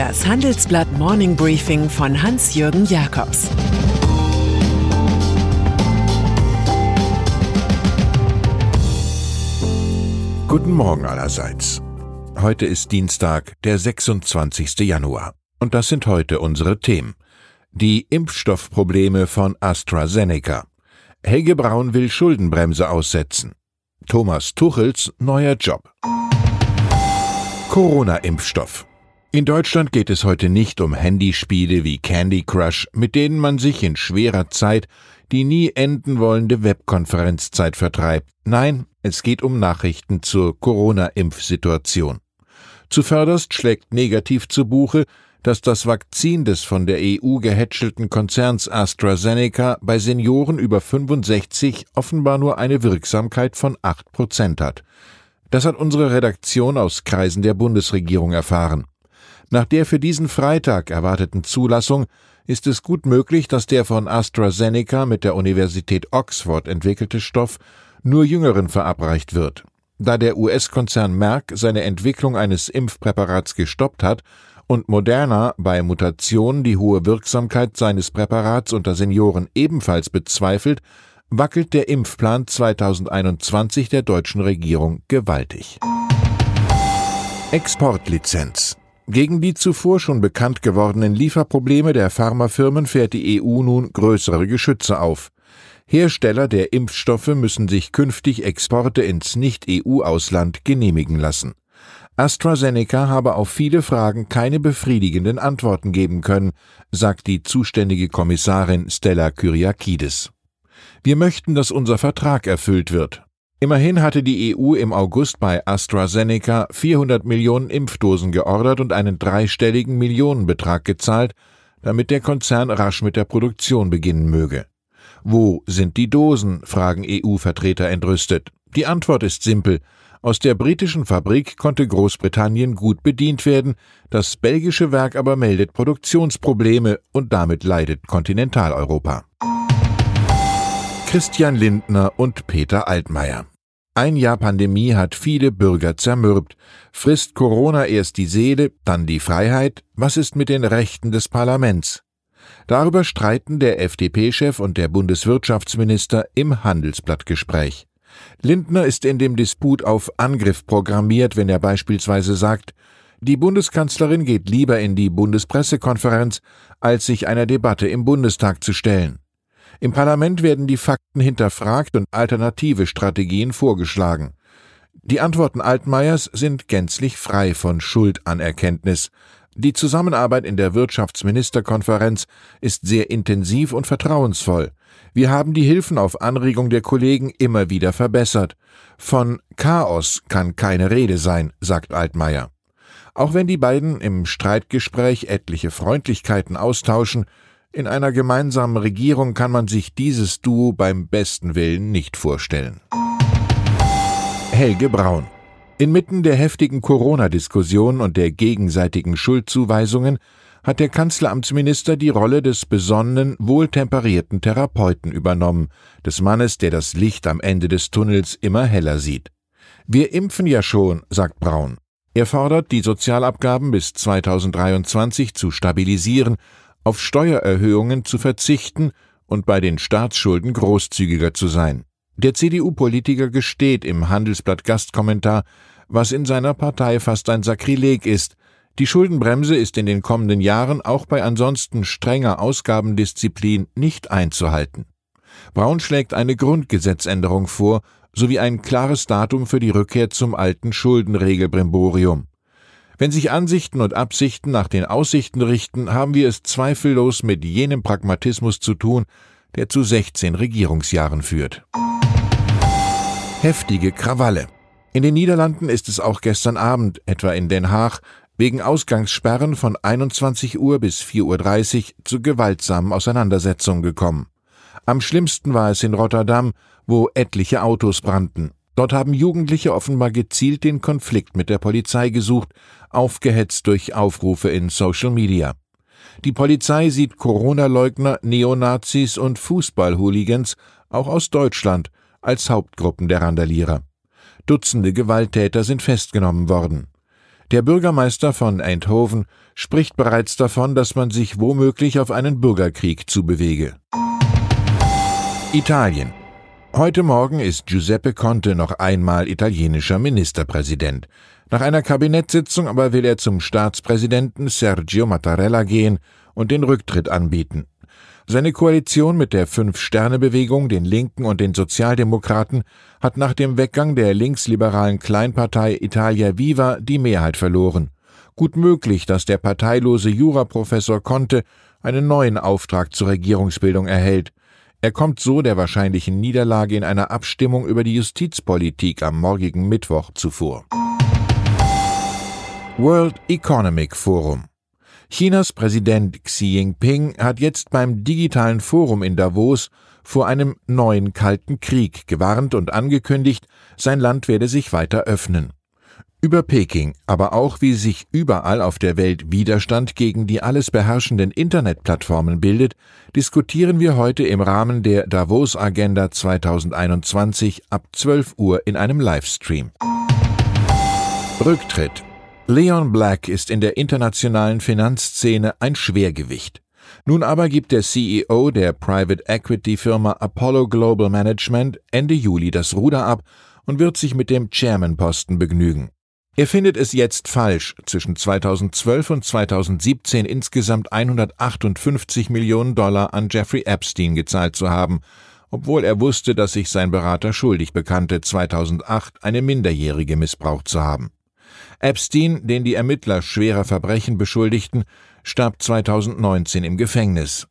Das Handelsblatt Morning Briefing von Hans-Jürgen Jakobs Guten Morgen allerseits. Heute ist Dienstag, der 26. Januar. Und das sind heute unsere Themen. Die Impfstoffprobleme von AstraZeneca. Helge Braun will Schuldenbremse aussetzen. Thomas Tuchels neuer Job. Corona-Impfstoff. In Deutschland geht es heute nicht um Handyspiele wie Candy Crush, mit denen man sich in schwerer Zeit die nie enden wollende Webkonferenzzeit vertreibt. Nein, es geht um Nachrichten zur Corona-Impfsituation. Zuvörderst schlägt negativ zu Buche, dass das Vakzin des von der EU gehätschelten Konzerns AstraZeneca bei Senioren über 65 offenbar nur eine Wirksamkeit von 8 Prozent hat. Das hat unsere Redaktion aus Kreisen der Bundesregierung erfahren. Nach der für diesen Freitag erwarteten Zulassung ist es gut möglich, dass der von AstraZeneca mit der Universität Oxford entwickelte Stoff nur Jüngeren verabreicht wird. Da der US-Konzern Merck seine Entwicklung eines Impfpräparats gestoppt hat und Moderna bei Mutationen die hohe Wirksamkeit seines Präparats unter Senioren ebenfalls bezweifelt, wackelt der Impfplan 2021 der deutschen Regierung gewaltig. Exportlizenz. Gegen die zuvor schon bekannt gewordenen Lieferprobleme der Pharmafirmen fährt die EU nun größere Geschütze auf. Hersteller der Impfstoffe müssen sich künftig Exporte ins Nicht-EU-Ausland genehmigen lassen. AstraZeneca habe auf viele Fragen keine befriedigenden Antworten geben können, sagt die zuständige Kommissarin Stella Kyriakides. Wir möchten, dass unser Vertrag erfüllt wird. Immerhin hatte die EU im August bei AstraZeneca 400 Millionen Impfdosen geordert und einen dreistelligen Millionenbetrag gezahlt, damit der Konzern rasch mit der Produktion beginnen möge. Wo sind die Dosen? fragen EU-Vertreter entrüstet. Die Antwort ist simpel. Aus der britischen Fabrik konnte Großbritannien gut bedient werden, das belgische Werk aber meldet Produktionsprobleme und damit leidet Kontinentaleuropa. Christian Lindner und Peter Altmaier. Ein Jahr Pandemie hat viele Bürger zermürbt. Frisst Corona erst die Seele, dann die Freiheit? Was ist mit den Rechten des Parlaments? Darüber streiten der FDP-Chef und der Bundeswirtschaftsminister im Handelsblattgespräch. Lindner ist in dem Disput auf Angriff programmiert, wenn er beispielsweise sagt, die Bundeskanzlerin geht lieber in die Bundespressekonferenz, als sich einer Debatte im Bundestag zu stellen. Im Parlament werden die Fakten hinterfragt und alternative Strategien vorgeschlagen. Die Antworten Altmaiers sind gänzlich frei von Schuldanerkenntnis. Die Zusammenarbeit in der Wirtschaftsministerkonferenz ist sehr intensiv und vertrauensvoll. Wir haben die Hilfen auf Anregung der Kollegen immer wieder verbessert. Von Chaos kann keine Rede sein, sagt Altmaier. Auch wenn die beiden im Streitgespräch etliche Freundlichkeiten austauschen, in einer gemeinsamen Regierung kann man sich dieses Duo beim besten Willen nicht vorstellen. Helge Braun Inmitten der heftigen Corona-Diskussion und der gegenseitigen Schuldzuweisungen hat der Kanzleramtsminister die Rolle des besonnenen, wohltemperierten Therapeuten übernommen, des Mannes, der das Licht am Ende des Tunnels immer heller sieht. Wir impfen ja schon, sagt Braun. Er fordert, die Sozialabgaben bis 2023 zu stabilisieren, auf Steuererhöhungen zu verzichten und bei den Staatsschulden großzügiger zu sein. Der CDU-Politiker gesteht im Handelsblatt Gastkommentar, was in seiner Partei fast ein Sakrileg ist. Die Schuldenbremse ist in den kommenden Jahren auch bei ansonsten strenger Ausgabendisziplin nicht einzuhalten. Braun schlägt eine Grundgesetzänderung vor, sowie ein klares Datum für die Rückkehr zum alten Schuldenregelbrimborium. Wenn sich Ansichten und Absichten nach den Aussichten richten, haben wir es zweifellos mit jenem Pragmatismus zu tun, der zu 16 Regierungsjahren führt heftige Krawalle. In den Niederlanden ist es auch gestern Abend, etwa in Den Haag, wegen Ausgangssperren von 21 Uhr bis 4.30 Uhr zu gewaltsamen Auseinandersetzungen gekommen. Am schlimmsten war es in Rotterdam, wo etliche Autos brannten. Dort haben Jugendliche offenbar gezielt den Konflikt mit der Polizei gesucht, aufgehetzt durch Aufrufe in Social Media. Die Polizei sieht Corona-Leugner, Neonazis und Fußball-Hooligans auch aus Deutschland als Hauptgruppen der Randalierer. Dutzende Gewalttäter sind festgenommen worden. Der Bürgermeister von Eindhoven spricht bereits davon, dass man sich womöglich auf einen Bürgerkrieg zubewege. Italien. Heute Morgen ist Giuseppe Conte noch einmal italienischer Ministerpräsident. Nach einer Kabinettssitzung aber will er zum Staatspräsidenten Sergio Mattarella gehen und den Rücktritt anbieten. Seine Koalition mit der Fünf-Sterne-Bewegung, den Linken und den Sozialdemokraten hat nach dem Weggang der linksliberalen Kleinpartei Italia Viva die Mehrheit verloren. Gut möglich, dass der parteilose Juraprofessor Conte einen neuen Auftrag zur Regierungsbildung erhält. Er kommt so der wahrscheinlichen Niederlage in einer Abstimmung über die Justizpolitik am morgigen Mittwoch zuvor. World Economic Forum Chinas Präsident Xi Jinping hat jetzt beim digitalen Forum in Davos vor einem neuen Kalten Krieg gewarnt und angekündigt, sein Land werde sich weiter öffnen. Über Peking, aber auch wie sich überall auf der Welt Widerstand gegen die alles beherrschenden Internetplattformen bildet, diskutieren wir heute im Rahmen der Davos Agenda 2021 ab 12 Uhr in einem Livestream. Rücktritt Leon Black ist in der internationalen Finanzszene ein Schwergewicht. Nun aber gibt der CEO der Private Equity Firma Apollo Global Management Ende Juli das Ruder ab und wird sich mit dem Chairman-Posten begnügen. Er findet es jetzt falsch, zwischen 2012 und 2017 insgesamt 158 Millionen Dollar an Jeffrey Epstein gezahlt zu haben, obwohl er wusste, dass sich sein Berater schuldig bekannte, 2008 eine Minderjährige missbraucht zu haben. Epstein, den die Ermittler schwerer Verbrechen beschuldigten, starb 2019 im Gefängnis.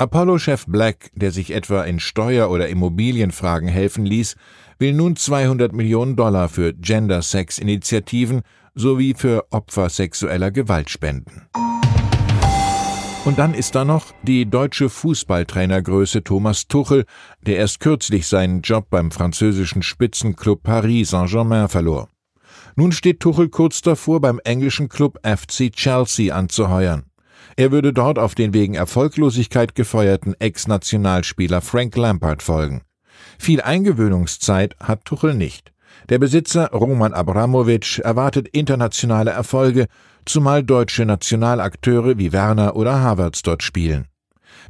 Apollo-Chef Black, der sich etwa in Steuer- oder Immobilienfragen helfen ließ, will nun 200 Millionen Dollar für Gender-Sex-Initiativen sowie für Opfer sexueller Gewalt spenden. Und dann ist da noch die deutsche Fußballtrainergröße Thomas Tuchel, der erst kürzlich seinen Job beim französischen Spitzenclub Paris Saint-Germain verlor. Nun steht Tuchel kurz davor, beim englischen Club FC Chelsea anzuheuern. Er würde dort auf den wegen Erfolglosigkeit gefeuerten Ex-Nationalspieler Frank Lampard folgen. Viel Eingewöhnungszeit hat Tuchel nicht. Der Besitzer Roman Abramowitsch erwartet internationale Erfolge, zumal deutsche Nationalakteure wie Werner oder Havertz dort spielen.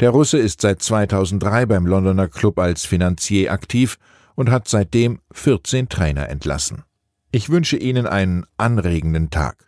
Der Russe ist seit 2003 beim Londoner Club als Finanzier aktiv und hat seitdem 14 Trainer entlassen. Ich wünsche Ihnen einen anregenden Tag.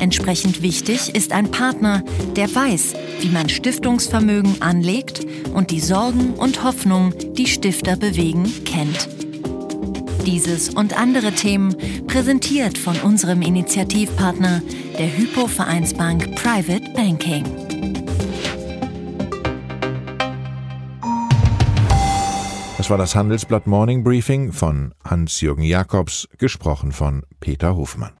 Entsprechend wichtig ist ein Partner, der weiß, wie man Stiftungsvermögen anlegt und die Sorgen und Hoffnungen, die Stifter bewegen, kennt. Dieses und andere Themen präsentiert von unserem Initiativpartner, der Hypo Vereinsbank Private Banking. Das war das Handelsblatt Morning Briefing von Hans-Jürgen Jakobs, gesprochen von Peter Hofmann.